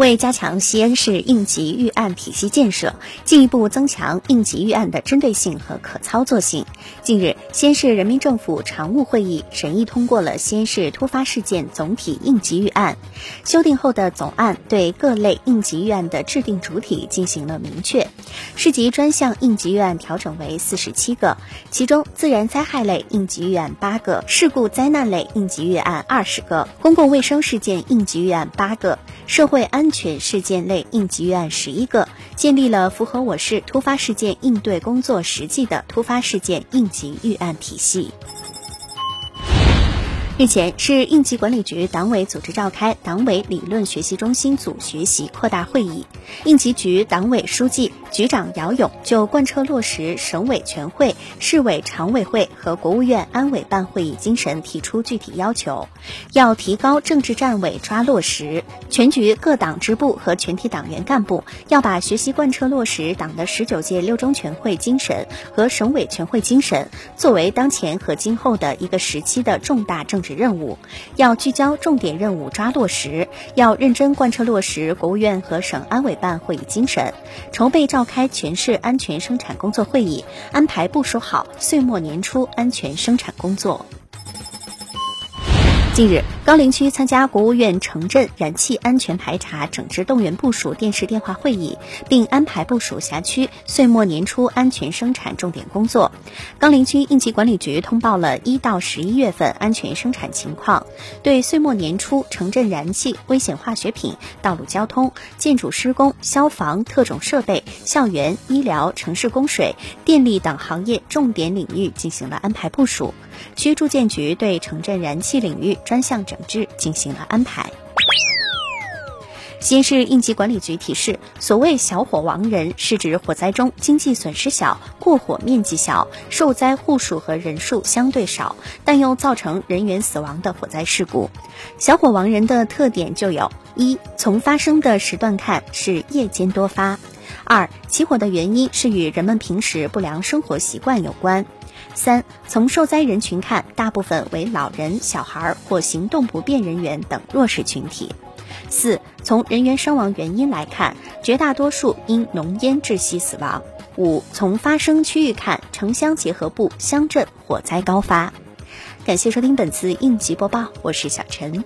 为加强西安市应急预案体系建设，进一步增强应急预案的针对性和可操作性，近日，西安市人民政府常务会议审议通过了西安市突发事件总体应急预案。修订后的总案对各类应急预案的制定主体进行了明确，市级专项应急预案调整为四十七个，其中自然灾害类应急预案八个，事故灾难类应急预案二十个，公共卫生事件应急预案八个，社会安全事件类应急预案十一个，建立了符合我市突发事件应对工作实际的突发事件应急预案体系。日前，市应急管理局党委组织召开党委理论学习中心组学习扩大会议，应急局党委书记、局长姚勇就贯彻落实省委全会、市委常委会和国务院安委办会议精神提出具体要求，要提高政治站委抓落实，全局各党支部和全体党员干部要把学习贯彻落实党的十九届六中全会精神和省委全会精神作为当前和今后的一个时期的重大政治。任务要聚焦重点任务抓落实，要认真贯彻落实国务院和省安委办会议精神，筹备召开全市安全生产工作会议，安排部署好岁末年初安全生产工作。近日，高陵区参加国务院城镇燃气安全排查整治动员部署电视电话会议，并安排部署辖区岁末年初安全生产重点工作。高陵区应急管理局通报了一到十一月份安全生产情况，对岁末年初城镇燃气、危险化学品、道路交通、建筑施工、消防、特种设备、校园、医疗、城市供水、电力等行业重点领域进行了安排部署。区住建局对城镇燃气领域专项整制进行了安排。西安市应急管理局提示：所谓“小火亡人”，是指火灾中经济损失小、过火面积小、受灾户数和人数相对少，但又造成人员死亡的火灾事故。小火亡人的特点就有：一、从发生的时段看是夜间多发；二、起火的原因是与人们平时不良生活习惯有关。三，从受灾人群看，大部分为老人、小孩或行动不便人员等弱势群体。四，从人员伤亡原因来看，绝大多数因浓烟窒息死亡。五，从发生区域看，城乡结合部乡镇火灾高发。感谢收听本次应急播报，我是小陈。